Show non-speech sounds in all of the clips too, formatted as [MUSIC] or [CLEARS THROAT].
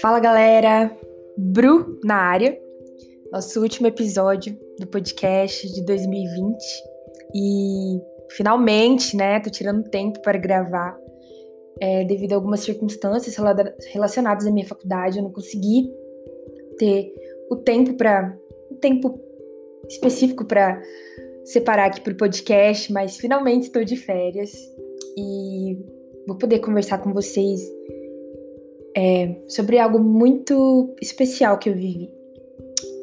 Fala galera, Bru na área, nosso último episódio do podcast de 2020 e finalmente, né, tô tirando tempo para gravar. É, devido a algumas circunstâncias relacionadas à minha faculdade, eu não consegui ter o tempo para o tempo específico para separar aqui para o podcast, mas finalmente estou de férias e vou poder conversar com vocês é, sobre algo muito especial que eu vivi.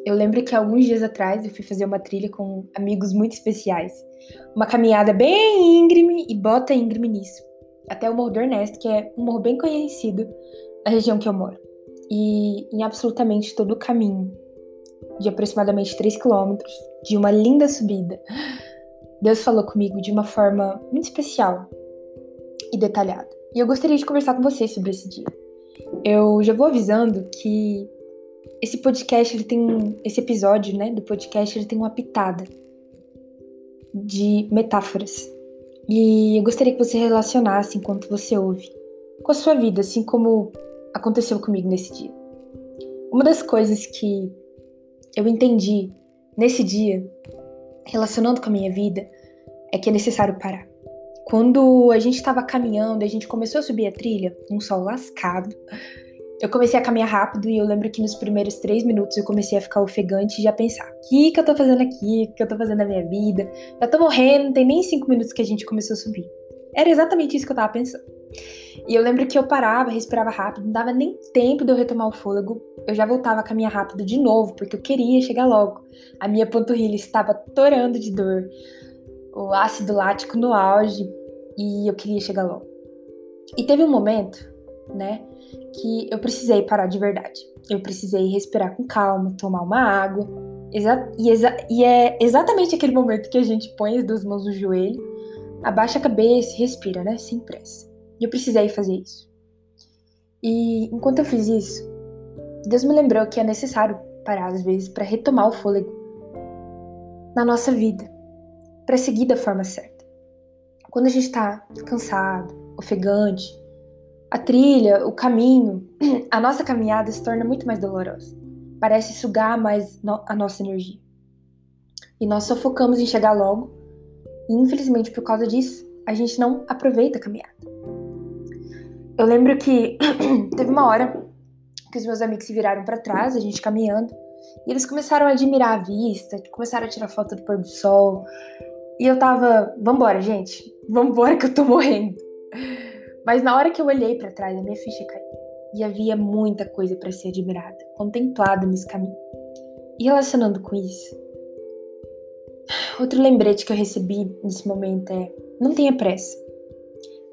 Eu lembro que alguns dias atrás eu fui fazer uma trilha com amigos muito especiais. Uma caminhada bem íngreme e bota íngreme nisso. Até o Morro do Ernesto, que é um morro bem conhecido da região que eu moro. E em absolutamente todo o caminho, de aproximadamente 3 quilômetros, de uma linda subida, Deus falou comigo de uma forma muito especial e detalhada. E eu gostaria de conversar com vocês sobre esse dia. Eu já vou avisando que esse podcast, ele tem esse episódio, né, do podcast, ele tem uma pitada de metáforas. E eu gostaria que você relacionasse enquanto você ouve com a sua vida, assim como aconteceu comigo nesse dia. Uma das coisas que eu entendi nesse dia, relacionando com a minha vida, é que é necessário parar. Quando a gente estava caminhando, a gente começou a subir a trilha, um sol lascado. Eu comecei a caminhar rápido e eu lembro que nos primeiros três minutos eu comecei a ficar ofegante e já pensar: o que, que eu tô fazendo aqui? O que eu tô fazendo na minha vida? Já tô morrendo, não tem nem cinco minutos que a gente começou a subir. Era exatamente isso que eu tava pensando. E eu lembro que eu parava, respirava rápido, não dava nem tempo de eu retomar o fôlego. Eu já voltava a caminhar rápido de novo, porque eu queria chegar logo. A minha panturrilha estava torando de dor, o ácido lático no auge, e eu queria chegar logo. E teve um momento, né, que eu precisei parar de verdade. Eu precisei respirar com calma, tomar uma água. Exa e, exa e é exatamente aquele momento que a gente põe as duas mãos no joelho, abaixa a cabeça e respira, né, sem pressa. E eu precisei fazer isso. E enquanto eu fiz isso, Deus me lembrou que é necessário parar às vezes para retomar o fôlego na nossa vida, para seguir da forma certa. Quando a gente está cansado, ofegante, a trilha, o caminho, [CLEARS THROAT] a nossa caminhada se torna muito mais dolorosa. Parece sugar mais a nossa energia. E nós sofocamos em chegar logo, e infelizmente por causa disso, a gente não aproveita a caminhada. Eu lembro que [CLEARS THROAT] teve uma hora que os meus amigos se viraram para trás, a gente caminhando, e eles começaram a admirar a vista, começaram a tirar foto do pôr do sol. E eu tava, vambora, gente, vambora que eu tô morrendo. Mas na hora que eu olhei para trás, a minha ficha caiu. E havia muita coisa para ser admirada, contemplada nesse caminho. E relacionando com isso, outro lembrete que eu recebi nesse momento é: não tenha pressa.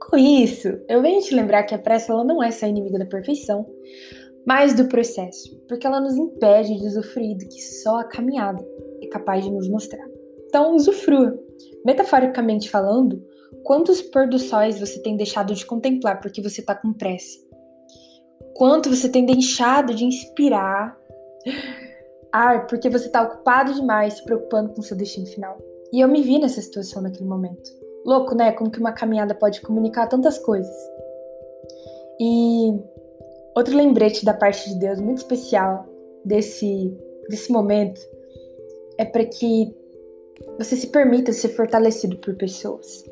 Com isso, eu venho te lembrar que a pressa ela não é só inimiga da perfeição, mas do processo, porque ela nos impede de usufruir do que só a caminhada é capaz de nos mostrar. Então, usufrua. Metaforicamente falando, Quantos pôr do sóis você tem deixado de contemplar porque você está com pressa? Quanto você tem deixado de inspirar ar porque você está ocupado demais se preocupando com seu destino final? E eu me vi nessa situação naquele momento. Louco, né? Como que uma caminhada pode comunicar tantas coisas. E outro lembrete da parte de Deus muito especial desse, desse momento é para que você se permita ser fortalecido por pessoas.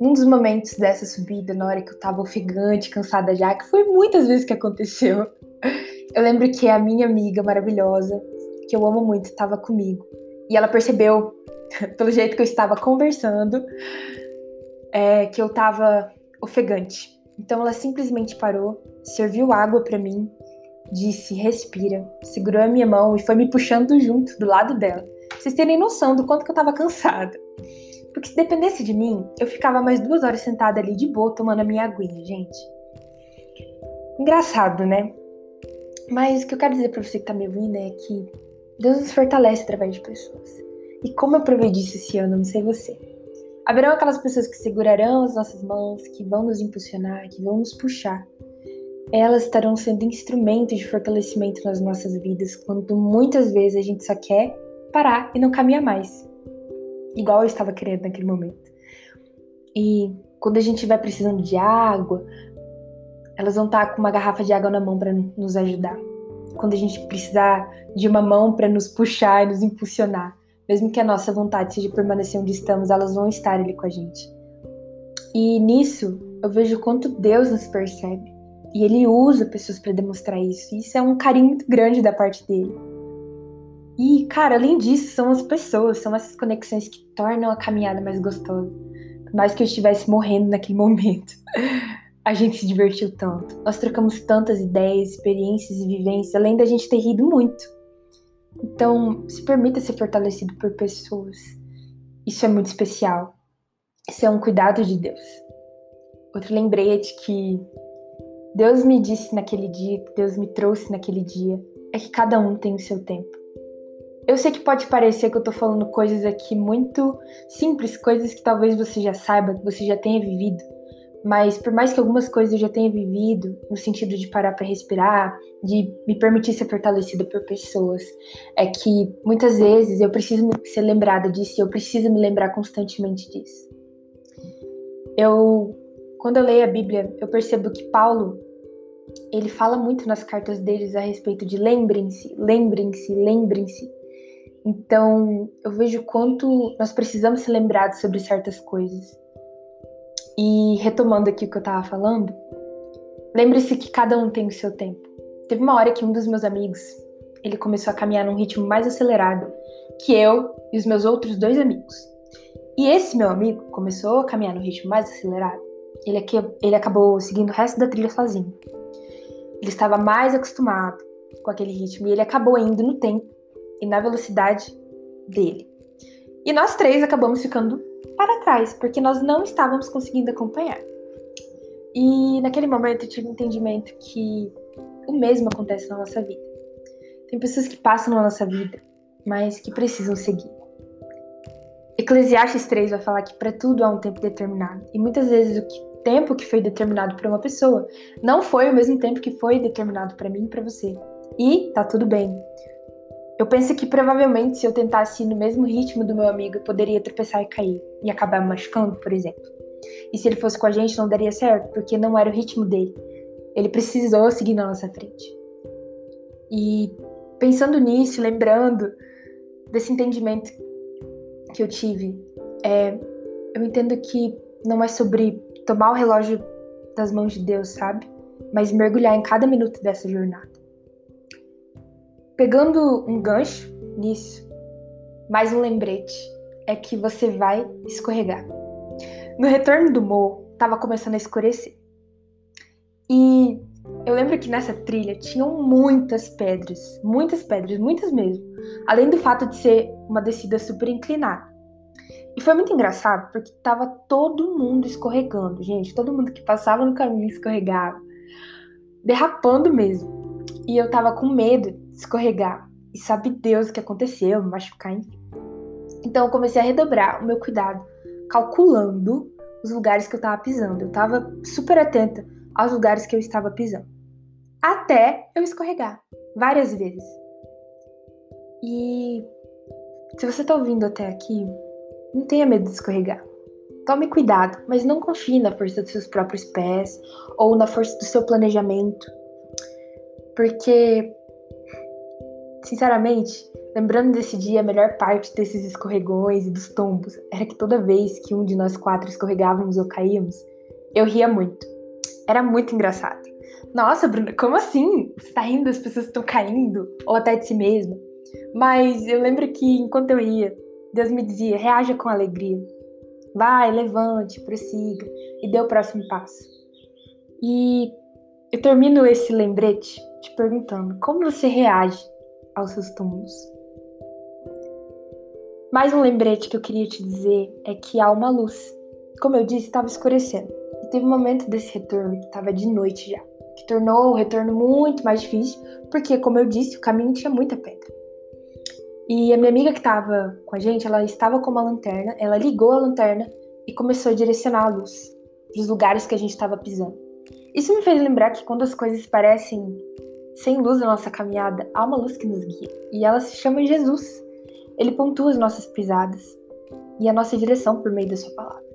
Num dos momentos dessa subida, na hora que eu tava ofegante, cansada já, que foi muitas vezes que aconteceu, [LAUGHS] eu lembro que a minha amiga maravilhosa, que eu amo muito, estava comigo. E ela percebeu, [LAUGHS] pelo jeito que eu estava conversando, é, que eu tava ofegante. Então ela simplesmente parou, serviu água para mim, disse: respira, segurou a minha mão e foi me puxando junto do lado dela. Vocês terem noção do quanto que eu tava cansada. Porque se dependesse de mim, eu ficava mais duas horas sentada ali de boa tomando a minha aguinha, gente. Engraçado, né? Mas o que eu quero dizer pra você que tá me ouvindo é que Deus nos fortalece através de pessoas. E como eu provei disso esse ano, não sei você. Haverão aquelas pessoas que segurarão as nossas mãos, que vão nos impulsionar, que vão nos puxar. Elas estarão sendo instrumentos de fortalecimento nas nossas vidas, quando muitas vezes a gente só quer parar e não caminhar mais igual eu estava querendo naquele momento. E Quando a gente estiver precisando de água, elas vão estar com uma garrafa de água na mão para nos ajudar. Quando a gente precisar de uma mão para nos puxar e nos impulsionar, mesmo que a nossa vontade seja permanecer onde estamos, elas vão estar ali com a gente. E nisso, eu vejo quanto Deus nos percebe. E ele usa pessoas para demonstrar isso. E isso é um carinho muito grande da parte dele. E, cara, além disso, são as pessoas, são essas conexões que tornam a caminhada mais gostosa. Por mais que eu estivesse morrendo naquele [LAUGHS] momento. A gente se divertiu tanto. Nós trocamos tantas ideias, experiências e vivências, além da gente ter rido muito. Então, se permita ser fortalecido por pessoas. Isso é muito especial. Isso é um cuidado de Deus. Outro lembrete que Deus me disse naquele dia, que Deus me trouxe naquele dia, é que cada um tem o seu tempo. Eu sei que pode parecer que eu tô falando coisas aqui muito simples, coisas que talvez você já saiba, que você já tenha vivido. Mas por mais que algumas coisas eu já tenha vivido, no sentido de parar para respirar, de me permitir ser fortalecida por pessoas, é que muitas vezes eu preciso ser lembrada disso eu preciso me lembrar constantemente disso. Eu, quando eu leio a Bíblia, eu percebo que Paulo ele fala muito nas cartas deles a respeito de lembrem-se, lembrem-se, lembrem-se. Então, eu vejo quanto nós precisamos ser lembrados sobre certas coisas. E retomando aqui o que eu estava falando, lembre-se que cada um tem o seu tempo. Teve uma hora que um dos meus amigos, ele começou a caminhar num ritmo mais acelerado que eu e os meus outros dois amigos. E esse meu amigo começou a caminhar no ritmo mais acelerado. Ele, aqui, ele acabou seguindo o resto da trilha sozinho. Ele estava mais acostumado com aquele ritmo e ele acabou indo no tempo e na velocidade dele. E nós três acabamos ficando para trás, porque nós não estávamos conseguindo acompanhar. E naquele momento eu tive um entendimento que o mesmo acontece na nossa vida. Tem pessoas que passam na nossa vida, mas que precisam seguir. Eclesiastes 3 vai falar que para tudo há um tempo determinado. E muitas vezes o que, tempo que foi determinado para uma pessoa não foi o mesmo tempo que foi determinado para mim e para você. E tá tudo bem. Eu penso que provavelmente se eu tentasse ir no mesmo ritmo do meu amigo, eu poderia tropeçar e cair e acabar me machucando, por exemplo. E se ele fosse com a gente, não daria certo, porque não era o ritmo dele. Ele precisou seguir na nossa frente. E pensando nisso, lembrando desse entendimento que eu tive, é, eu entendo que não é sobre tomar o relógio das mãos de Deus, sabe? Mas mergulhar em cada minuto dessa jornada. Pegando um gancho nisso, mais um lembrete é que você vai escorregar. No retorno do morro, estava começando a escurecer. E eu lembro que nessa trilha tinham muitas pedras, muitas pedras, muitas mesmo. Além do fato de ser uma descida super inclinada. E foi muito engraçado porque tava todo mundo escorregando, gente. Todo mundo que passava no caminho escorregava, derrapando mesmo. E eu tava com medo escorregar. E sabe Deus o que aconteceu, me machucar, enfim. Então eu comecei a redobrar o meu cuidado, calculando os lugares que eu tava pisando. Eu tava super atenta aos lugares que eu estava pisando. Até eu escorregar, várias vezes. E se você tá ouvindo até aqui, não tenha medo de escorregar. Tome cuidado, mas não confie na força dos seus próprios pés ou na força do seu planejamento. Porque, sinceramente, lembrando desse dia, a melhor parte desses escorregões e dos tombos era que toda vez que um de nós quatro escorregávamos ou caíamos, eu ria muito. Era muito engraçado. Nossa, Bruna, como assim? Você tá rindo das pessoas estão caindo? Ou até de si mesma? Mas eu lembro que enquanto eu ia, Deus me dizia: reaja com alegria. Vai, levante, prossiga e dê o próximo passo. E eu termino esse lembrete te perguntando como você reage aos seus túmulos. Mais um lembrete que eu queria te dizer é que há uma luz. Como eu disse, estava escurecendo. E teve um momento desse retorno que estava de noite já, que tornou o retorno muito mais difícil, porque, como eu disse, o caminho tinha muita pedra. E a minha amiga que estava com a gente, ela estava com uma lanterna, ela ligou a lanterna e começou a direcionar a luz para os lugares que a gente estava pisando. Isso me fez lembrar que quando as coisas parecem sem luz na nossa caminhada, há uma luz que nos guia, e ela se chama Jesus. Ele pontua as nossas pisadas e a nossa direção por meio da sua palavra.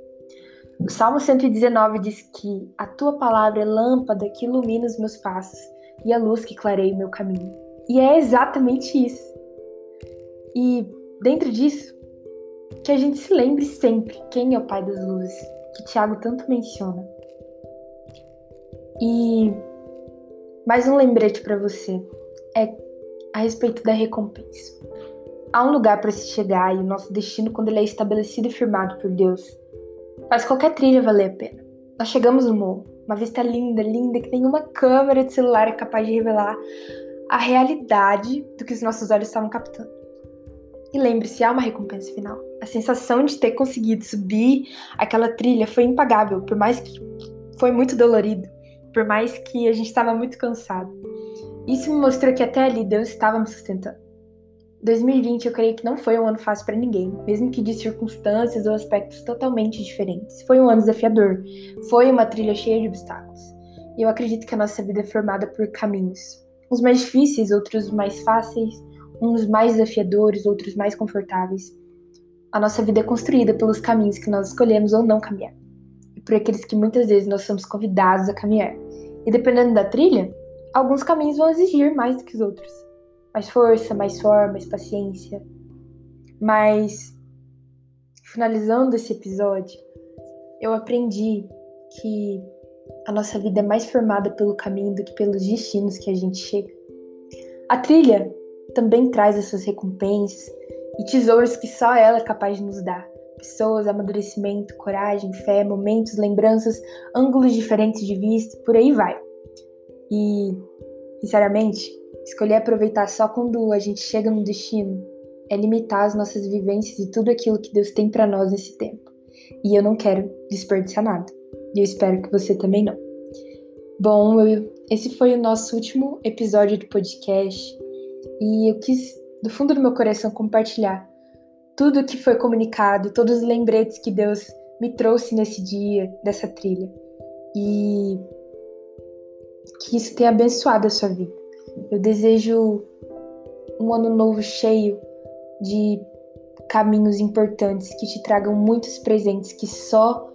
O Salmo 119 diz que a tua palavra é lâmpada que ilumina os meus passos e a luz que clareia o meu caminho. E é exatamente isso. E dentro disso, que a gente se lembre sempre quem é o Pai das Luzes, que Tiago tanto menciona. E mais um lembrete para você é a respeito da recompensa. Há um lugar para se chegar e o nosso destino, quando ele é estabelecido e firmado por Deus, faz qualquer trilha valer a pena. Nós chegamos no morro, uma vista linda, linda, que nenhuma câmera de celular é capaz de revelar a realidade do que os nossos olhos estavam captando. E lembre-se, há uma recompensa final. A sensação de ter conseguido subir aquela trilha foi impagável, por mais que foi muito dolorido, por mais que a gente estava muito cansado. Isso me mostrou que até ali Deus estava me sustentando. 2020 eu creio que não foi um ano fácil para ninguém, mesmo que de circunstâncias ou aspectos totalmente diferentes. Foi um ano desafiador, foi uma trilha cheia de obstáculos. E eu acredito que a nossa vida é formada por caminhos, uns mais difíceis, outros mais fáceis, uns mais desafiadores, outros mais confortáveis. A nossa vida é construída pelos caminhos que nós escolhemos ou não caminhar, e por aqueles que muitas vezes nós somos convidados a caminhar. E dependendo da trilha, alguns caminhos vão exigir mais do que os outros. Mais força, mais forma, mais paciência. Mas, finalizando esse episódio, eu aprendi que a nossa vida é mais formada pelo caminho do que pelos destinos que a gente chega. A trilha também traz as suas recompensas e tesouros que só ela é capaz de nos dar. Pessoas, amadurecimento, coragem, fé, momentos, lembranças, ângulos diferentes de vista, por aí vai. E, sinceramente, escolher aproveitar só quando a gente chega no destino é limitar as nossas vivências e tudo aquilo que Deus tem para nós nesse tempo. E eu não quero desperdiçar nada. E eu espero que você também não. Bom, eu, esse foi o nosso último episódio do podcast e eu quis, do fundo do meu coração, compartilhar tudo que foi comunicado, todos os lembretes que Deus me trouxe nesse dia, dessa trilha. E que isso tenha abençoado a sua vida. Eu desejo um ano novo cheio de caminhos importantes que te tragam muitos presentes que só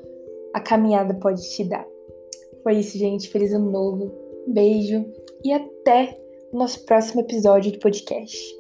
a caminhada pode te dar. Foi isso, gente. Feliz ano novo. Beijo e até o nosso próximo episódio do podcast.